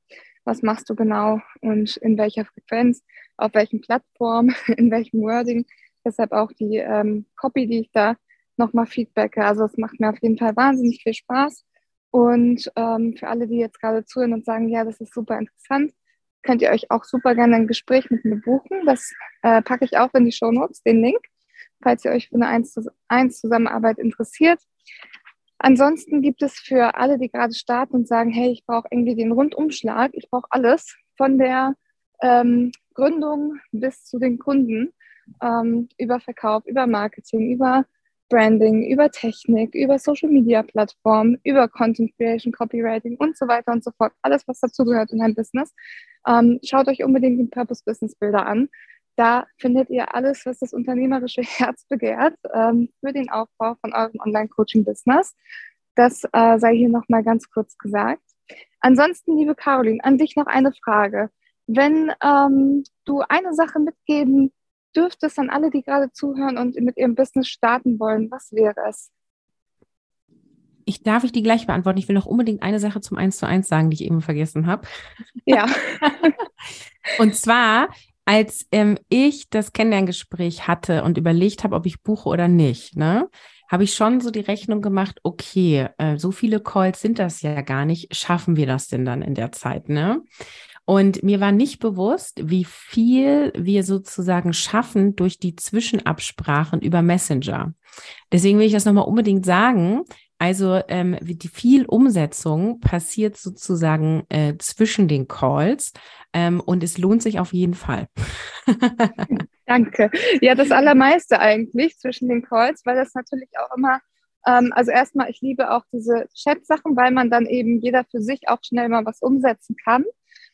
S1: was machst du genau und in welcher Frequenz, auf welchen Plattformen, in welchem Wording. Deshalb auch die ähm, Copy, die ich da nochmal feedbacke. Also es macht mir auf jeden Fall wahnsinnig viel Spaß. Und ähm, für alle, die jetzt gerade zuhören und sagen, ja, das ist super interessant, könnt ihr euch auch super gerne ein Gespräch mit mir buchen. Das äh, packe ich auch in die Show Notes, den Link, falls ihr euch für eine 1 zu 1 Zusammenarbeit interessiert. Ansonsten gibt es für alle, die gerade starten und sagen, hey, ich brauche irgendwie den Rundumschlag, ich brauche alles von der ähm, Gründung bis zu den Kunden, ähm, über Verkauf, über Marketing, über Branding, über Technik, über Social Media Plattformen, über Content Creation, Copywriting und so weiter und so fort. Alles, was dazugehört in einem Business. Ähm, schaut euch unbedingt den Purpose Business Builder an. Da findet ihr alles, was das unternehmerische Herz begehrt ähm, für den Aufbau von eurem Online-Coaching-Business. Das äh, sei hier nochmal ganz kurz gesagt. Ansonsten, liebe Caroline, an dich noch eine Frage. Wenn ähm, du eine Sache mitgeben dürftest an alle, die gerade zuhören und mit ihrem Business starten wollen, was wäre es?
S2: Ich darf ich die gleich beantworten. Ich will noch unbedingt eine Sache zum Eins zu eins sagen, die ich eben vergessen habe.
S1: Ja.
S2: und zwar, als ähm, ich das Kennenlerngespräch hatte und überlegt habe, ob ich buche oder nicht, ne, habe ich schon so die Rechnung gemacht, okay, äh, so viele Calls sind das ja gar nicht. Schaffen wir das denn dann in der Zeit, ne? Und mir war nicht bewusst, wie viel wir sozusagen schaffen durch die Zwischenabsprachen über Messenger. Deswegen will ich das nochmal unbedingt sagen. Also ähm, die viel Umsetzung passiert sozusagen äh, zwischen den Calls ähm, und es lohnt sich auf jeden Fall.
S1: Danke. Ja, das Allermeiste eigentlich zwischen den Calls, weil das natürlich auch immer, ähm, also erstmal, ich liebe auch diese Chat-Sachen, weil man dann eben jeder für sich auch schnell mal was umsetzen kann.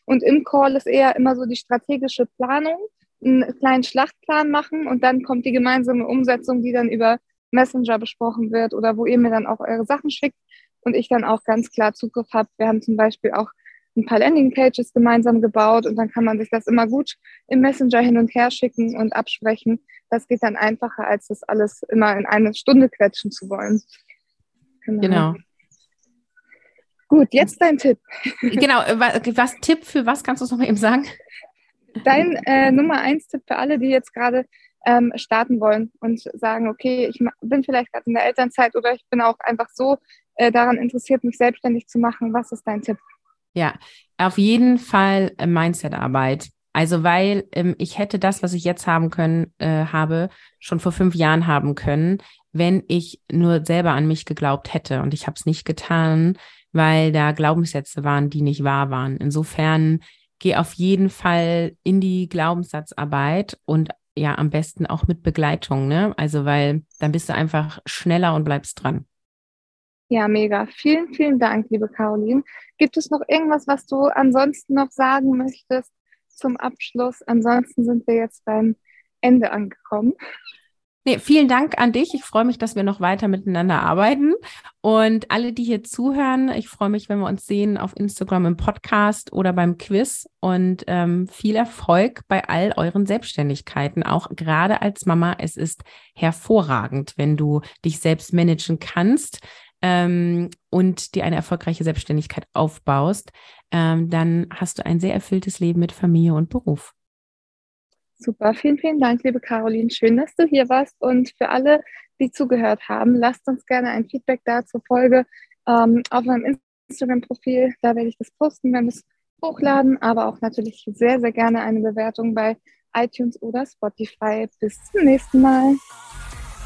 S1: Und im Call ist eher immer so die strategische Planung, einen kleinen Schlachtplan machen und dann kommt die gemeinsame Umsetzung, die dann über Messenger besprochen wird oder wo ihr mir dann auch eure Sachen schickt und ich dann auch ganz klar Zugriff habe. Wir haben zum Beispiel auch ein paar Landingpages gemeinsam gebaut und dann kann man sich das immer gut im Messenger hin und her schicken und absprechen. Das geht dann einfacher, als das alles immer in eine Stunde quetschen zu wollen.
S2: Genau. genau.
S1: Gut, jetzt dein Tipp.
S2: Genau, was Tipp für was kannst du es nochmal eben sagen?
S1: Dein äh, Nummer eins Tipp für alle, die jetzt gerade ähm, starten wollen und sagen, okay, ich bin vielleicht gerade in der Elternzeit oder ich bin auch einfach so äh, daran interessiert, mich selbstständig zu machen. Was ist dein Tipp?
S2: Ja, auf jeden Fall äh, Mindset-Arbeit. Also weil ähm, ich hätte das, was ich jetzt haben können, äh, habe, schon vor fünf Jahren haben können, wenn ich nur selber an mich geglaubt hätte. Und ich habe es nicht getan, weil da Glaubenssätze waren, die nicht wahr waren. Insofern geh auf jeden Fall in die Glaubenssatzarbeit und ja, am besten auch mit Begleitung, ne? Also, weil dann bist du einfach schneller und bleibst dran.
S1: Ja, mega. Vielen, vielen Dank, liebe Caroline. Gibt es noch irgendwas, was du ansonsten noch sagen möchtest zum Abschluss? Ansonsten sind wir jetzt beim Ende angekommen.
S2: Nee, vielen Dank an dich. Ich freue mich, dass wir noch weiter miteinander arbeiten. Und alle, die hier zuhören, ich freue mich, wenn wir uns sehen auf Instagram im Podcast oder beim Quiz. Und ähm, viel Erfolg bei all euren Selbstständigkeiten, auch gerade als Mama. Es ist hervorragend, wenn du dich selbst managen kannst ähm, und dir eine erfolgreiche Selbstständigkeit aufbaust. Ähm, dann hast du ein sehr erfülltes Leben mit Familie und Beruf.
S1: Super, vielen, vielen Dank, liebe Caroline. Schön, dass du hier warst. Und für alle, die zugehört haben, lasst uns gerne ein Feedback da zur Folge ähm, auf meinem Instagram-Profil. Da werde ich das posten, wenn wir es hochladen, aber auch natürlich sehr, sehr gerne eine Bewertung bei iTunes oder Spotify. Bis zum nächsten Mal.